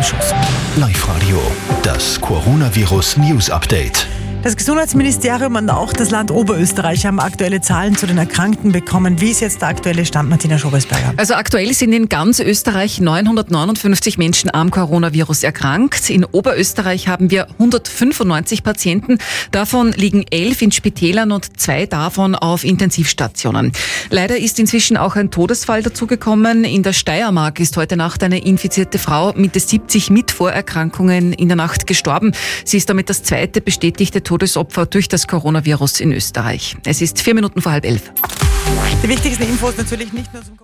Schuss. Live Radio, das Coronavirus News Update. Das Gesundheitsministerium und auch das Land Oberösterreich haben aktuelle Zahlen zu den Erkrankten bekommen. Wie ist jetzt der aktuelle Stand, Martina Schobesberger? Also aktuell sind in ganz Österreich 959 Menschen am Coronavirus erkrankt. In Oberösterreich haben wir 195 Patienten. Davon liegen elf in Spitälern und zwei davon auf Intensivstationen. Leider ist inzwischen auch ein Todesfall dazugekommen. In der Steiermark ist heute Nacht eine infizierte Frau Mitte 70 mit Vorerkrankungen in der Nacht gestorben. Sie ist damit das zweite bestätigte Todesopfer durch das Coronavirus in Österreich. Es ist vier Minuten vor halb elf. Die wichtigsten Infos natürlich nicht nur zum